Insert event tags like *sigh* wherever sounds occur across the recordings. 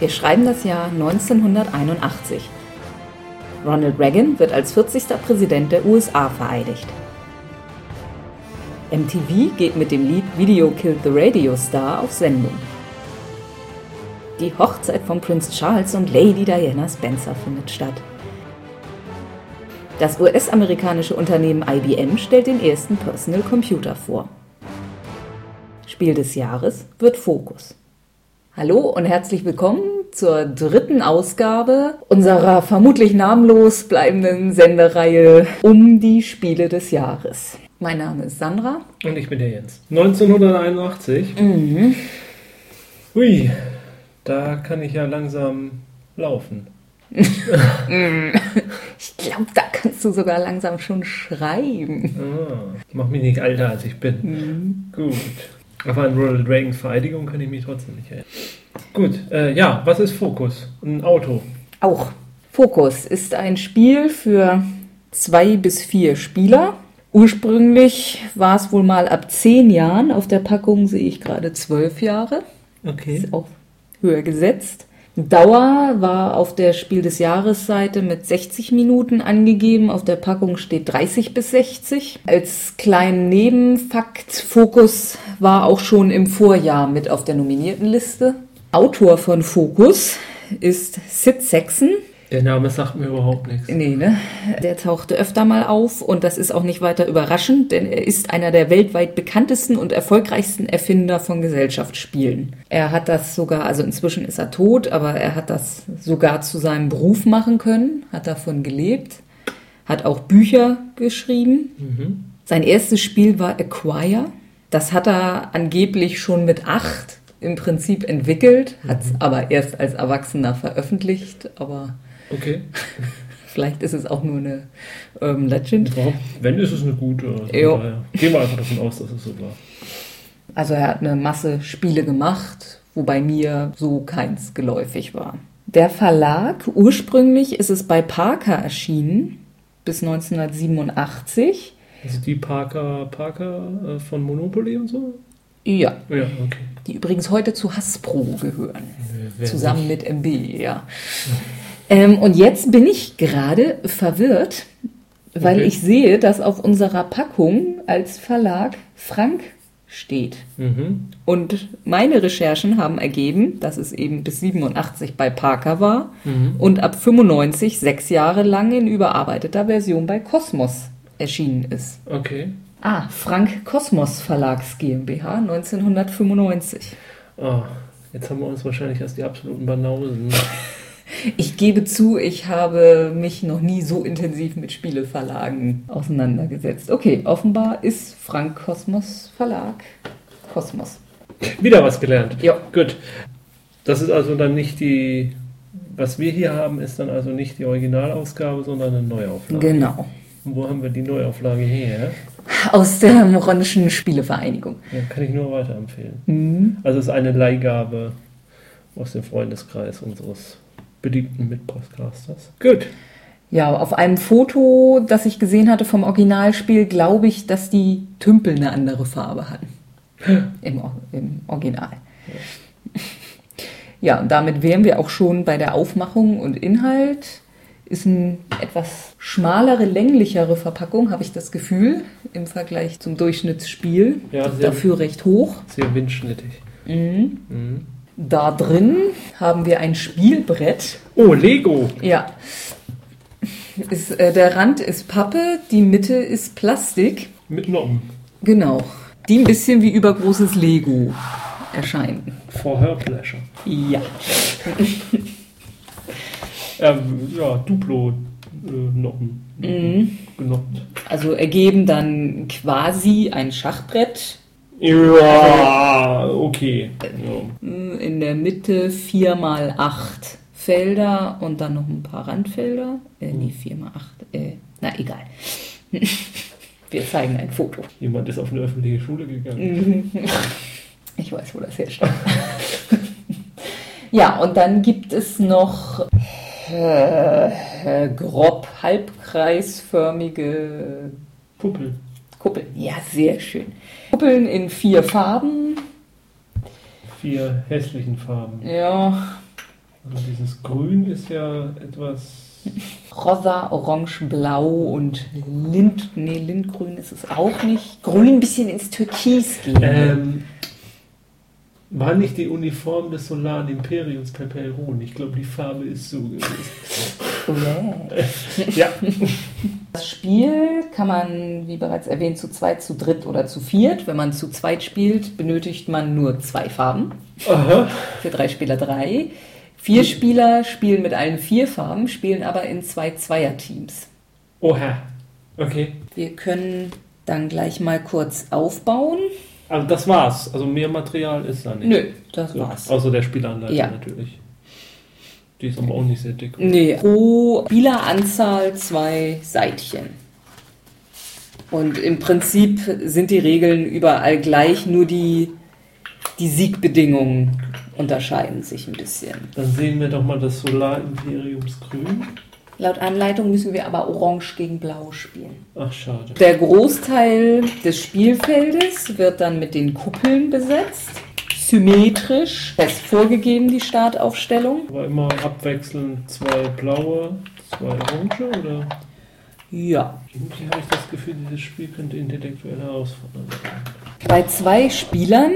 Wir schreiben das Jahr 1981. Ronald Reagan wird als 40. Präsident der USA vereidigt. MTV geht mit dem Lied Video Killed the Radio Star auf Sendung. Die Hochzeit von Prinz Charles und Lady Diana Spencer findet statt. Das US-amerikanische Unternehmen IBM stellt den ersten Personal Computer vor. Spiel des Jahres wird Focus. Hallo und herzlich willkommen zur dritten Ausgabe unserer vermutlich namenlos bleibenden Sendereihe um die Spiele des Jahres. Mein Name ist Sandra. Und ich bin der Jens. 1981. Mhm. Hui, da kann ich ja langsam laufen. *laughs* ich glaube, da kannst du sogar langsam schon schreiben. Ah, mach mich nicht älter, als ich bin. Mhm. Gut. Aber an Ronald Reagans Vereidigung kann ich mich trotzdem nicht erinnern. Gut, äh, ja, was ist Fokus? Ein Auto. Auch. Focus ist ein Spiel für zwei bis vier Spieler. Ursprünglich war es wohl mal ab zehn Jahren. Auf der Packung sehe ich gerade zwölf Jahre. Okay. Ist auch höher gesetzt. Dauer war auf der Spiel des Jahres Seite mit 60 Minuten angegeben. Auf der Packung steht 30 bis 60. Als kleinen Nebenfakt, Focus war auch schon im Vorjahr mit auf der nominierten Liste. Autor von Focus ist Sid Saxon. Der Name sagt mir überhaupt nichts. Nee, ne? Der tauchte öfter mal auf und das ist auch nicht weiter überraschend, denn er ist einer der weltweit bekanntesten und erfolgreichsten Erfinder von Gesellschaftsspielen. Er hat das sogar, also inzwischen ist er tot, aber er hat das sogar zu seinem Beruf machen können, hat davon gelebt, hat auch Bücher geschrieben. Mhm. Sein erstes Spiel war Acquire. Das hat er angeblich schon mit acht im Prinzip entwickelt, hat es aber erst als Erwachsener veröffentlicht, aber Okay. *laughs* Vielleicht ist es auch nur eine ähm, Legend. Überhaupt, wenn ist es eine gute. Also Gehen wir einfach davon aus, dass es so war. Also er hat eine Masse Spiele gemacht, wobei mir so keins geläufig war. Der Verlag, ursprünglich ist es bei Parker erschienen, bis 1987. Also die Parker, Parker äh, von Monopoly und so? Ja, Ja, okay. die übrigens heute zu Hasbro gehören. Wer Zusammen mit MB, ja. *laughs* Ähm, und jetzt bin ich gerade verwirrt, weil Okay. ich sehe, dass auf unserer Packung als Verlag Frank steht. Mhm. Und meine Recherchen haben ergeben, dass es eben bis 87 bei Parker war Mhm. und ab 95 sechs Jahre lang in überarbeiteter Version bei Cosmos erschienen ist. Okay. Ah, Frank Kosmos Verlags GmbH 1995. Ah, jetzt haben wir uns wahrscheinlich erst die absoluten Banausen. *laughs* Ich gebe zu, ich habe mich noch nie so intensiv mit Spieleverlagen auseinandergesetzt. Okay, offenbar ist Frank Kosmos Verlag Kosmos. Wieder was gelernt. Ja. Gut. Das ist also dann nicht die. Was wir hier haben, ist dann also nicht die Originalausgabe, sondern eine Neuauflage. Genau. Und wo haben wir die Neuauflage her? Aus der Moronischen Spielevereinigung. Ja, kann ich nur weiterempfehlen. Mhm. Also es ist eine Leihgabe aus dem Freundeskreis unseres beliebten Mitpodcasters. Gut. Ja, auf einem Foto, das ich gesehen hatte vom Originalspiel, glaube ich, dass die Tümpel eine andere Farbe hatten. *laughs* Im, Im Original. Ja, und damit wären wir auch schon bei der Aufmachung und Inhalt. Ist eine etwas schmalere, länglichere Verpackung, habe ich das Gefühl, im Vergleich zum Durchschnittsspiel. Ja, Dafür recht hoch. Sehr windschnittig. Mhm. Mhm. Da drin haben wir ein Spielbrett. Oh, Lego. Ja. Ist, äh, der Rand ist Pappe, die Mitte ist Plastik. Mit Noppen. Genau. Die ein bisschen wie übergroßes Lego erscheinen. For her pleasure. Ja. *laughs* Ähm, ja, Duplo-Noppen. Mhm. Genoppt. Also ergeben dann quasi ein Schachbrett. Ja, okay. Ja. In der Mitte 4 mal 8 Felder und dann noch ein paar Randfelder. Äh, nee, 4 mal 8. Äh, na, egal. *laughs* Wir zeigen ein Foto. Jemand ist auf eine öffentliche Schule gegangen. *laughs* Ich weiß, wo das herstammt. *laughs* ja, und dann gibt es noch äh, äh, grob halbkreisförmige Puppel. Kuppeln. Ja, sehr schön. Kuppeln in vier Farben. Vier hässlichen Farben. Ja, Also dieses Grün ist ja etwas. Rosa, Orange, Blau und Lind. Nee, Lindgrün ist es auch nicht. Grün ein bisschen ins Türkis gehen. Ähm, war nicht die Uniform des Solaren Imperiums Perperon? Ich glaube, die Farbe ist so gewesen. *laughs* ja. *laughs* Das Spiel kann man, wie bereits erwähnt, zu zweit, zu dritt oder zu viert. Wenn man zu zweit spielt, benötigt man nur zwei Farben. Aha. Für drei Spieler drei. Vier Spieler spielen mit allen vier Farben, spielen aber in zwei Zweierteams. Oha. Okay. Wir können dann gleich mal kurz aufbauen. Also das war's. Also mehr Material ist da nicht. Nö, das So, war's. Außer der Spielanleitung Ja. natürlich. Die ist aber auch nicht sehr dick. Nee, pro Spieleranzahl zwei Seitchen. Und im Prinzip sind die Regeln überall gleich, nur die, die Siegbedingungen unterscheiden sich ein bisschen. Dann sehen wir doch mal das Solarimperiumsgrün. Laut Anleitung müssen wir aber Orange gegen Blau spielen. Ach, schade. Der Großteil des Spielfeldes wird dann mit den Kuppeln besetzt. Symmetrisch, fest vorgegeben die Startaufstellung. Aber immer abwechselnd zwei blaue, zwei orange oder? Ja. Irgendwie habe ich das Gefühl, dieses Spiel könnte intellektuell herausfordernd sein. Bei zwei Spielern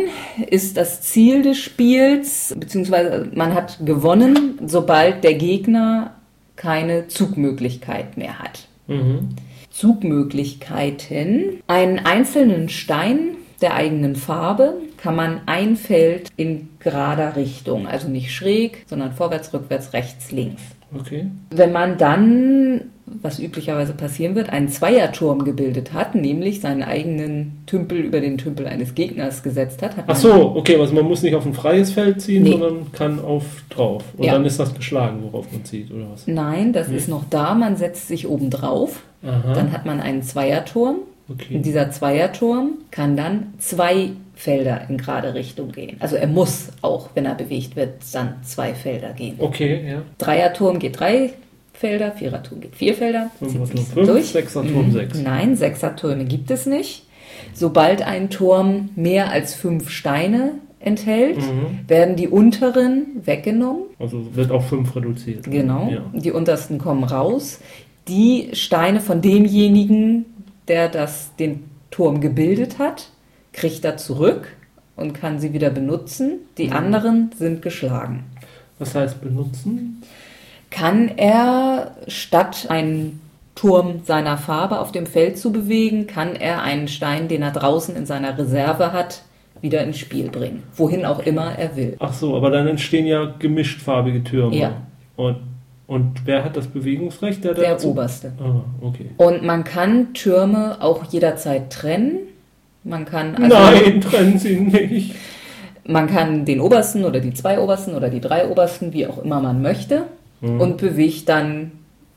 ist das Ziel des Spiels, beziehungsweise man hat gewonnen, sobald der Gegner keine Zugmöglichkeit mehr hat. Mhm. Zugmöglichkeiten. Einen einzelnen Stein der eigenen Farbe kann man ein Feld in gerader Richtung, also nicht schräg, sondern vorwärts, rückwärts, rechts, links. Okay. Wenn man dann, was üblicherweise passieren wird, einen Zweierturm gebildet hat, nämlich seinen eigenen Tümpel über den Tümpel eines Gegners gesetzt hat, hat Ach so, okay, also man muss nicht auf ein freies Feld ziehen, Nee. sondern kann auf drauf. Und Ja. dann ist das geschlagen, worauf man zieht, oder was? Nein, das Nee. ist noch da, man setzt sich oben drauf, Aha. dann hat man einen Zweierturm. Okay. Und dieser Zweierturm kann dann zwei Felder in gerade Richtung gehen. Also er muss auch, wenn er bewegt wird, dann zwei Felder gehen. Okay, ja. Dreierturm geht drei Felder, Viererturm geht vier Felder. sich so fünf, durch. Sechserturm Mhm. sechs. Nein, Sechsertürme gibt es nicht. Sobald ein Turm mehr als fünf Steine enthält, Mhm. werden die unteren weggenommen. Also wird auf fünf reduziert. Genau. Ja. Die untersten kommen raus. Die Steine von demjenigen, der das, den Turm gebildet hat, kriegt er zurück und kann sie wieder benutzen. Die Mhm. anderen sind geschlagen. Was heißt benutzen? Kann er statt einen Turm seiner Farbe auf dem Feld zu bewegen, kann er einen Stein, den er draußen in seiner Reserve hat, wieder ins Spiel bringen. Wohin auch immer er will. Ach so, aber dann entstehen ja gemischtfarbige Türme. Ja. Und, und wer hat das Bewegungsrecht? Der, Der dazu- oberste. Ah, okay. Und man kann Türme auch jederzeit trennen. Man kann also Nein, trennen Sie nicht. man kann den obersten oder die zwei obersten oder die drei obersten, wie auch immer man möchte, Mhm. und bewegt dann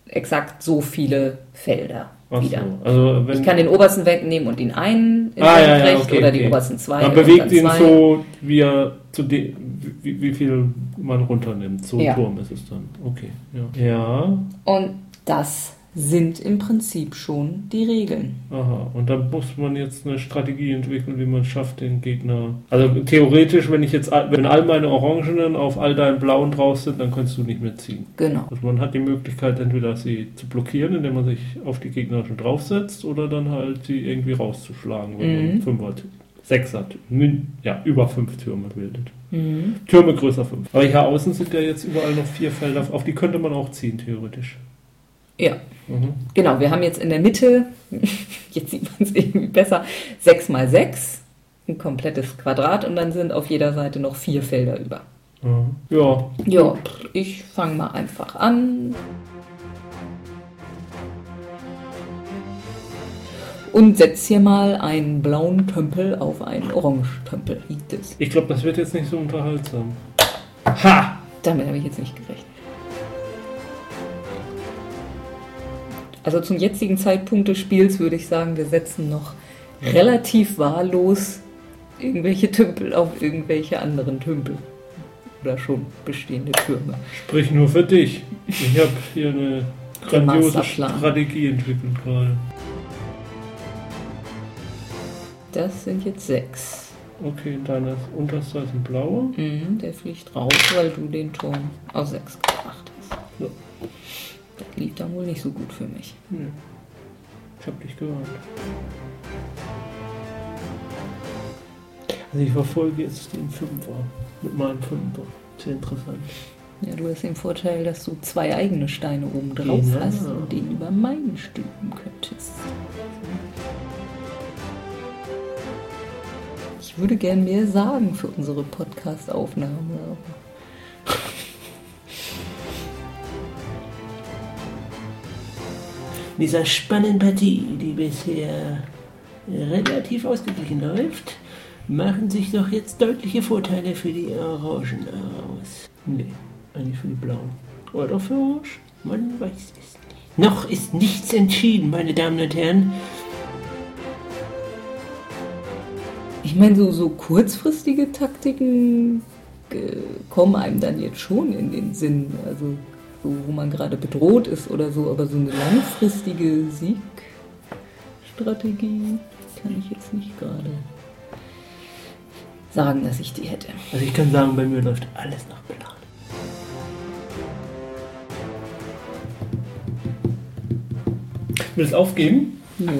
exakt so viele Felder Ach wieder. so, also wenn, Ich kann den obersten wegnehmen und ihn einen in Ah, ja, ja, okay, oder die okay. obersten zwei. man bewegt ihn zwei. so, wie er zu de, wie, wie viel man runternimmt. So Ja. ein Turm ist es dann. Okay. Ja. ja. Und das sind im Prinzip schon die Regeln. Aha. Und dann muss man jetzt eine Strategie entwickeln, wie man schafft, den Gegner. Also theoretisch, wenn ich jetzt all- wenn all meine Orangenen auf all deinen Blauen drauf sind, dann kannst du nicht mehr ziehen. Genau. Also man hat die Möglichkeit, entweder sie zu blockieren, indem man sich auf die gegnerischen draufsetzt, oder dann halt sie irgendwie rauszuschlagen, wenn Mhm. man Fünfer, Sechser, min- ja, über fünf Türme bildet. Mhm. Türme größer fünf. Aber hier außen sind ja jetzt überall noch vier Felder, auf die könnte man auch ziehen, theoretisch. Ja, Mhm. genau. Wir haben jetzt in der Mitte, *laughs* jetzt sieht man es irgendwie besser, 6 mal 6, ein komplettes Quadrat und dann sind auf jeder Seite noch vier Felder über. Mhm. Ja, Ja, ich fange mal einfach an. Und setze hier mal einen blauen Tümpel auf einen Orange-Tümpel. Liegt es. ich glaube, das wird jetzt nicht so unterhaltsam. Ha! Damit habe ich jetzt nicht gerechnet. Also zum jetzigen Zeitpunkt des Spiels würde ich sagen, wir setzen noch relativ wahllos irgendwelche Tümpel auf irgendwelche anderen Tümpel. Oder schon bestehende Türme. Sprich nur für dich. Ich habe hier eine grandiose. Strategie entwickelt gerade. Das sind jetzt sechs. Okay, in deiner unterste ist ein blauer. Mhm, der fliegt raus, weil du den Turm auf 6 gebracht hast. Ja. Das lief dann wohl nicht so gut für mich. Nee. Ich hab dich gewarnt. Also ich verfolge jetzt den Fünfer mit meinem Fünfer. Sehr interessant. Ja, du hast den Vorteil, dass du zwei eigene Steine oben drauf Genau. hast und den über meinen stülpen könntest. Ich würde gern mehr sagen für unsere Podcast-Aufnahme. Dieser spannenden Partie, die bisher relativ ausgeglichen läuft, machen sich doch jetzt deutliche Vorteile für die Orangen aus. Nee, eigentlich für die Blauen. Oder für Orange? Man weiß es nicht. Noch ist nichts entschieden, meine Damen und Herren. Ich meine, so, so kurzfristige Taktiken äh, kommen einem dann jetzt schon in den Sinn. Also, so, wo man gerade bedroht ist oder so, aber so eine langfristige Siegstrategie kann ich jetzt nicht gerade sagen, dass ich die hätte. Also ich kann sagen, bei mir läuft alles nach Plan. Willst du aufgeben? Ja.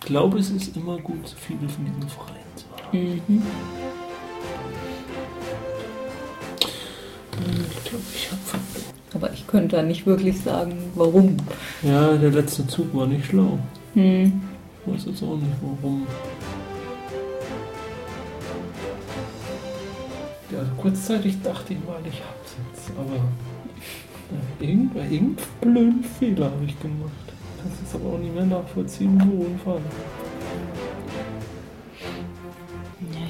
Ich glaube, es ist immer gut, so viele von diesen Freien. Mhm. Ich glaube, ich habe verloren. Aber ich könnte da nicht wirklich sagen, warum. Ja, der letzte Zug war nicht schlau. Hm. Ich weiß jetzt auch nicht warum. Ja, also kurzzeitig dachte ich mal, ich hab's jetzt, aber äh, irgend, irgendeinen blöden Fehler habe ich gemacht. Kannst jetzt aber auch nicht mehr nachvollziehen, wo und wann.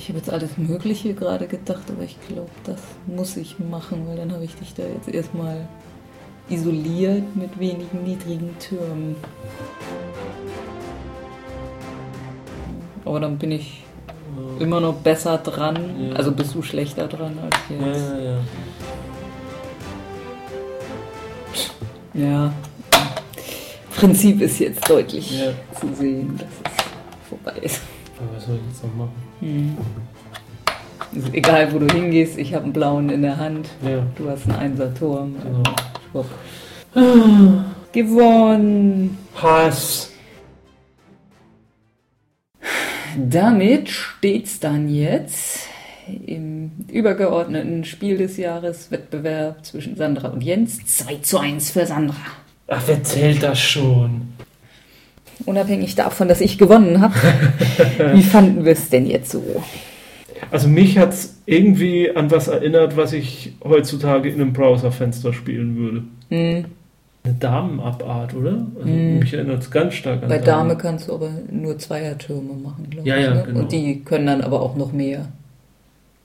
Ich habe jetzt alles Mögliche gerade gedacht, aber ich glaube, das muss ich machen, weil dann habe ich dich da jetzt erstmal isoliert mit wenigen niedrigen Türmen. Aber dann bin ich immer noch besser dran. Ja. Also bist du schlechter dran als Ja, jetzt. ja, ja. Ja. Prinzip ist jetzt deutlich Ja. zu sehen, dass es vorbei ist. Aber was soll ich jetzt noch machen? Hm. Also egal, wo du hingehst, ich habe einen blauen in der Hand. Ja, Du hast einen Einserturm. genau. Schwupp. *sighs* Gewonnen! Hass! Damit steht's dann jetzt im übergeordneten Spiel des Jahres Wettbewerb zwischen Sandra und Jens 2 zu 1 für Sandra. Ach, wer zählt das schon? Unabhängig davon, dass ich gewonnen habe, *laughs* wie fanden wir es denn jetzt so? Also mich hat's irgendwie an was erinnert, was ich heutzutage in einem Browserfenster spielen würde. Hm, Eine Damenabart, oder? Also Mhm. Mich erinnert es ganz stark an bei Damen. Dame kannst du aber nur Zweiertürme machen, glaube Ja, ich. ja, ne? genau. Und die können dann aber auch noch mehr.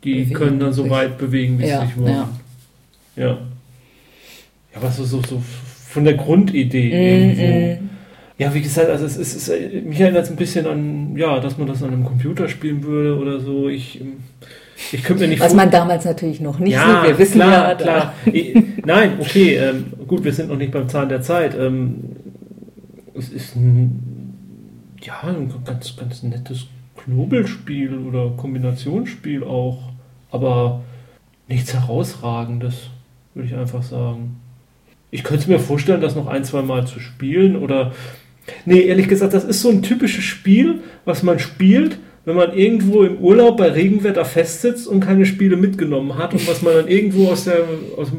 Die bewegen können dann so weit bewegen, wie Ja, sie sich wollen. ja. Ja. Ja, aber so, so, so von der Grundidee Mm, irgendwo. Ja, wie gesagt, also es ist, es ist mich erinnert es ein bisschen an, ja, dass man das an einem Computer spielen würde oder so. Ich, ähm, ich könnte mir nicht Was man damals natürlich noch nicht ja, so, wir wissen klar, ja, klar. Ich, nein, okay, ähm, gut, wir sind noch nicht beim Zahn der Zeit. Ähm, es ist ein, ja, ein ganz, ganz nettes Knobelspiel oder Kombinationsspiel auch, aber nichts herausragendes, würde ich einfach sagen. Ich könnte mir vorstellen, das noch ein, zwei Mal zu spielen oder Nee, ehrlich gesagt, das ist so ein typisches Spiel, was man spielt, wenn man irgendwo im Urlaub bei Regenwetter festsitzt und keine Spiele mitgenommen hat und was man dann irgendwo aus, der, aus,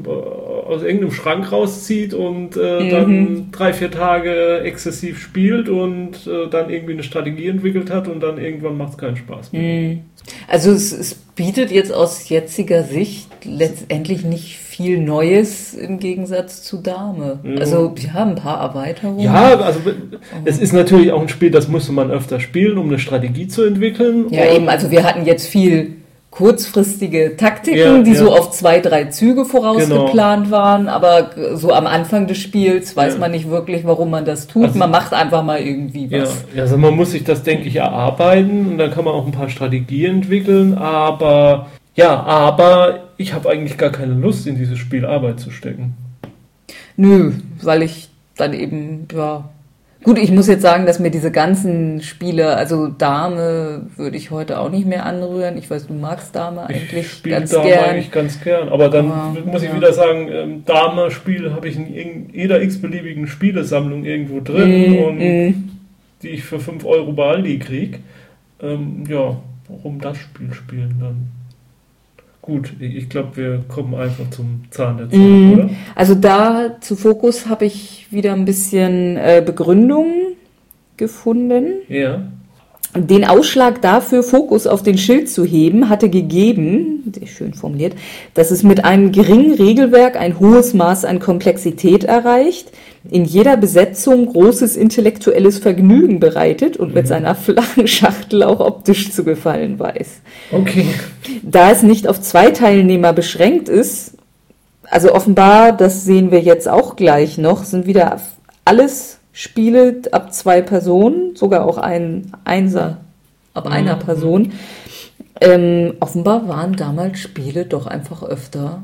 aus irgendeinem Schrank rauszieht und äh, Mhm. dann drei, vier Tage exzessiv spielt und äh, dann irgendwie eine Strategie entwickelt hat und dann irgendwann macht es keinen Spaß mehr. Mhm. Also es, es bietet jetzt aus jetziger Sicht letztendlich nicht viel Neues im Gegensatz zu Dame. Ja. Also wir haben ein paar Erweiterungen. Ja, also es ist natürlich auch ein Spiel, das musste man öfter spielen, um eine Strategie zu entwickeln. Ja, eben, also wir hatten jetzt viel kurzfristige Taktiken, Ja, die ja. so auf zwei, drei Züge vorausgeplant waren, aber so am Anfang des Spiels weiß Ja. man nicht wirklich, warum man das tut. Also- man macht einfach mal irgendwie Ja, was. ja, also man muss sich das, denke ich, erarbeiten und dann kann man auch ein paar Strategien entwickeln, aber ja, aber ich habe eigentlich gar keine Lust, in dieses Spiel Arbeit zu stecken. Nö, weil ich dann eben, ja, Gut, ich muss jetzt sagen, dass mir diese ganzen Spiele, also Dame würde ich heute auch nicht mehr anrühren. Ich weiß, du magst Dame eigentlich ich spiele ganz Dame gern. eigentlich ganz gern. Aber dann Aber, muss ich ja. wieder sagen, ähm, Dame-Spiele habe ich in jeder x-beliebigen Spielesammlung irgendwo drin und Mm, die ich für 5 Euro bei Aldi kriege. Ähm, ja, warum das Spiel spielen dann? Gut, ich, glaube, wir kommen einfach zum Zahn der Zeit, Mhm. oder? Also da zu Fokus habe ich wieder ein bisschen äh, Begründung gefunden. Ja. Den Ausschlag dafür, Fokus auf den Schild zu heben, hatte gegeben, sehr schön formuliert, dass es mit einem geringen Regelwerk ein hohes Maß an Komplexität erreicht, in jeder Besetzung großes intellektuelles Vergnügen bereitet und mit seiner flachen Schachtel auch optisch zu gefallen weiß. Okay. Da es nicht auf zwei Teilnehmer beschränkt ist, also offenbar, das sehen wir jetzt auch gleich noch, sind wieder alles Spiele ab zwei Personen, sogar auch ein Einser ab Mhm. einer Person. Ähm, offenbar waren damals Spiele doch einfach öfter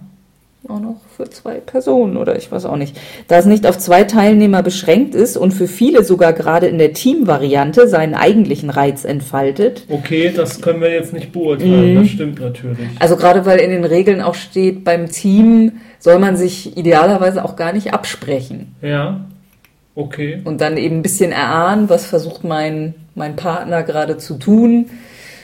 auch noch für zwei Personen oder ich weiß auch nicht. Da es nicht auf zwei Teilnehmer beschränkt ist und für viele sogar gerade in der Teamvariante seinen eigentlichen Reiz entfaltet, Okay, das können wir jetzt nicht beurteilen, Mhm. das stimmt natürlich. also gerade weil in den Regeln auch steht, beim Team soll man sich idealerweise auch gar nicht absprechen Ja, okay. und dann eben ein bisschen erahnen, was versucht mein, mein Partner gerade zu tun.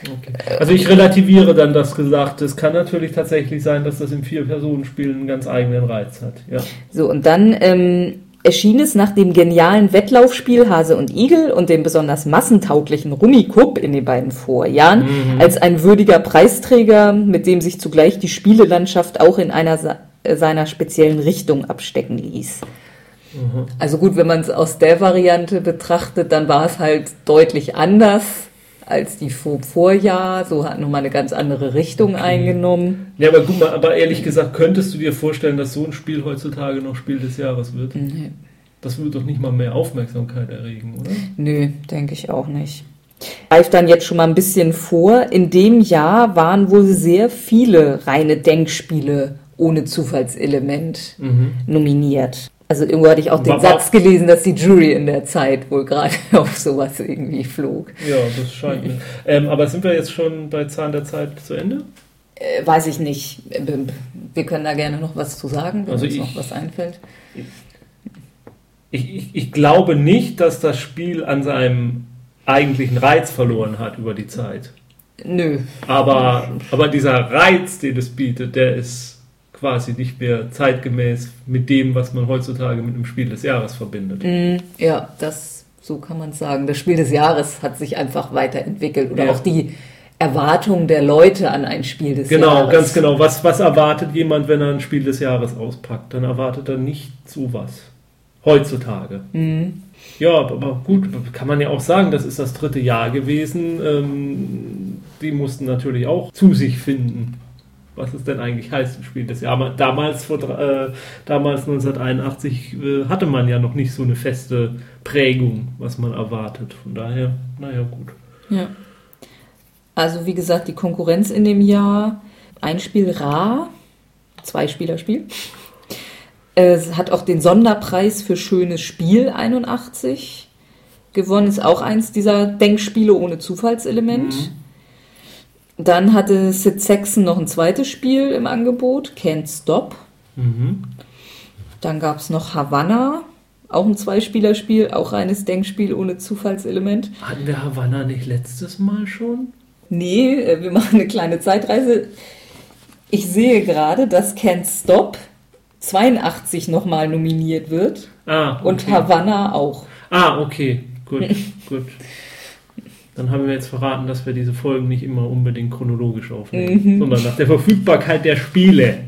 okay. Also ich relativiere dann das Gesagte. Es kann natürlich tatsächlich sein, dass das im Vier-Personen-Spiel einen ganz eigenen Reiz hat. Ja. So, und dann ähm, erschien es nach dem genialen Wettlaufspiel Hase und Igel und dem besonders massentauglichen Rummikub in den beiden Vorjahren als ein würdiger Preisträger, mit dem sich zugleich die Spielelandschaft auch in einer seiner speziellen Richtung abstecken ließ. Also gut, wenn man es aus der Variante betrachtet, dann war es halt deutlich anders als die vor Vorjahr. So hat nochmal eine ganz andere Richtung eingenommen. Ja, aber gut, aber ehrlich gesagt, könntest du dir vorstellen, dass so ein Spiel heutzutage noch Spiel des Jahres wird? Nee. Das würde doch nicht mal mehr Aufmerksamkeit erregen, oder? Nö, denke ich auch nicht. Greift dann jetzt schon mal ein bisschen vor. In dem Jahr waren wohl sehr viele reine Denkspiele ohne Zufallselement nominiert. Also irgendwo hatte ich auch den War- Satz gelesen, dass die Jury in der Zeit wohl gerade *laughs* auf sowas irgendwie flog. Ja, das scheint mir. Ähm, aber sind wir jetzt schon bei Zahn der Zeit zu Ende? Äh, weiß ich nicht. Äh, Wir können da gerne noch was zu sagen, wenn Also uns ich- noch was einfällt. Ich, ich, ich glaube nicht, dass das Spiel an seinem eigentlichen Reiz verloren hat über die Zeit. Nö. Aber, aber dieser Reiz, den es bietet, der ist quasi nicht mehr zeitgemäß mit dem, was man heutzutage mit einem Spiel des Jahres verbindet. Mm, Ja, das, so kann man es sagen. Das Spiel des Jahres hat sich einfach weiterentwickelt oder Ja. auch die Erwartung der Leute an ein Spiel des Genau, Jahres. ganz genau. Was, was erwartet jemand, wenn er ein Spiel des Jahres auspackt? Dann erwartet er nicht sowas. Heutzutage. Mhm. Ja, aber- aber gut, kann man ja auch sagen, das ist das dritte Jahr gewesen. Ähm, die mussten natürlich auch zu sich finden, was es denn eigentlich heißt, ein Spiel des Jahres. Damals, vor, äh, damals 1981 äh, hatte man ja noch nicht so eine feste Prägung, was man erwartet. Von daher, naja, gut. Ja. Also wie gesagt, die Konkurrenz in dem Jahr, ein Spiel rar, Zwei-Spieler-Spiel. Es hat auch den Sonderpreis für schönes Spiel 81 gewonnen. Ist auch eins dieser Denkspiele ohne Zufallselement. Dann hatte Sid Saxon noch ein zweites Spiel im Angebot, Can't Stop. Mhm. Dann gab es noch Havanna, auch ein Zweispielerspiel, auch reines Denkspiel ohne Zufallselement. Hatten wir Havanna nicht letztes Mal schon? Nee, äh, wir machen eine kleine Zeitreise. Ich sehe gerade, dass Can't Stop 82 nochmal nominiert wird Ah, okay. und Havanna auch. Ah, okay. Gut, *laughs* gut. Dann haben wir jetzt verraten, dass wir diese Folgen nicht immer unbedingt chronologisch aufnehmen, sondern nach der Verfügbarkeit der Spiele.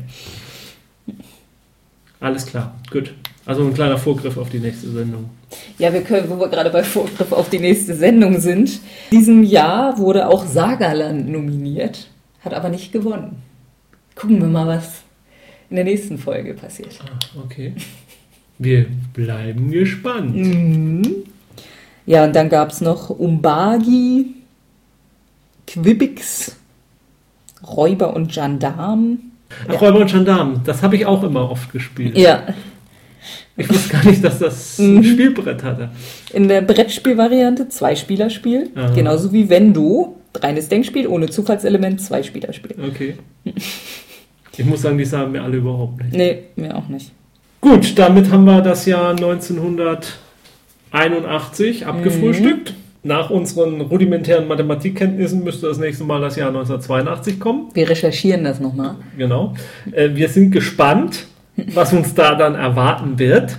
Alles klar, gut. Also ein kleiner Vorgriff auf die nächste Sendung. Ja, wir können, wo wir gerade bei Vorgriff auf die nächste Sendung sind. Diesem Jahr wurde auch Sagerland nominiert, hat aber nicht gewonnen. Gucken wir mal, was in der nächsten Folge passiert. Ah, okay. Wir bleiben gespannt. Mhm. Ja, und dann gab es noch Umbagi, Quibix, Räuber und Gendarm. Ach, Räuber und Gendarmen, das habe ich auch immer oft gespielt. Ja. Ich wusste gar nicht, dass das *laughs* Mhm. ein Spielbrett hatte. In der Brettspielvariante Zwei-Spieler-Spiel. Genauso wie Vendo. Reines Denkspiel ohne Zufallselement, Zwei-Spieler-Spiel. Okay. Ich muss sagen, die sagen mir alle überhaupt nicht. Nee, mir auch nicht. Gut, damit haben wir das Jahr 1981 abgefrühstückt. Nach unseren rudimentären Mathematikkenntnissen müsste das nächste Mal das Jahr 1982 kommen. Wir recherchieren das nochmal. Genau. Äh, wir sind gespannt, was uns da dann erwarten wird.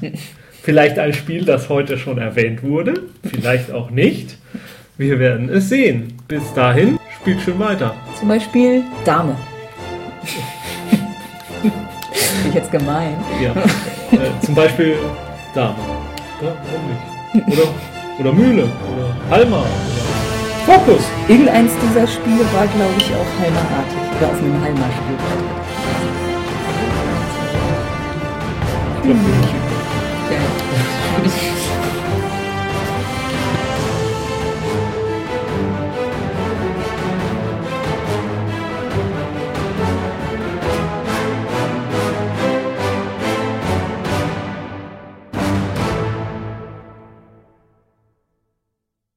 Vielleicht ein Spiel, das heute schon erwähnt wurde, vielleicht auch nicht. Wir werden es sehen. Bis dahin, spielt schön weiter. Zum Beispiel Dame. Bin ich jetzt gemein. Ja. äh, zum Beispiel Dame. Ja, warum nicht? Oder, oder Mühle. Oder Halma. Oder Fokus. Irgendeins dieser Spiele war, glaube ich, auch Halma-artig. Oder auf einem Halma-Spielbrett. Ich glaub, nicht.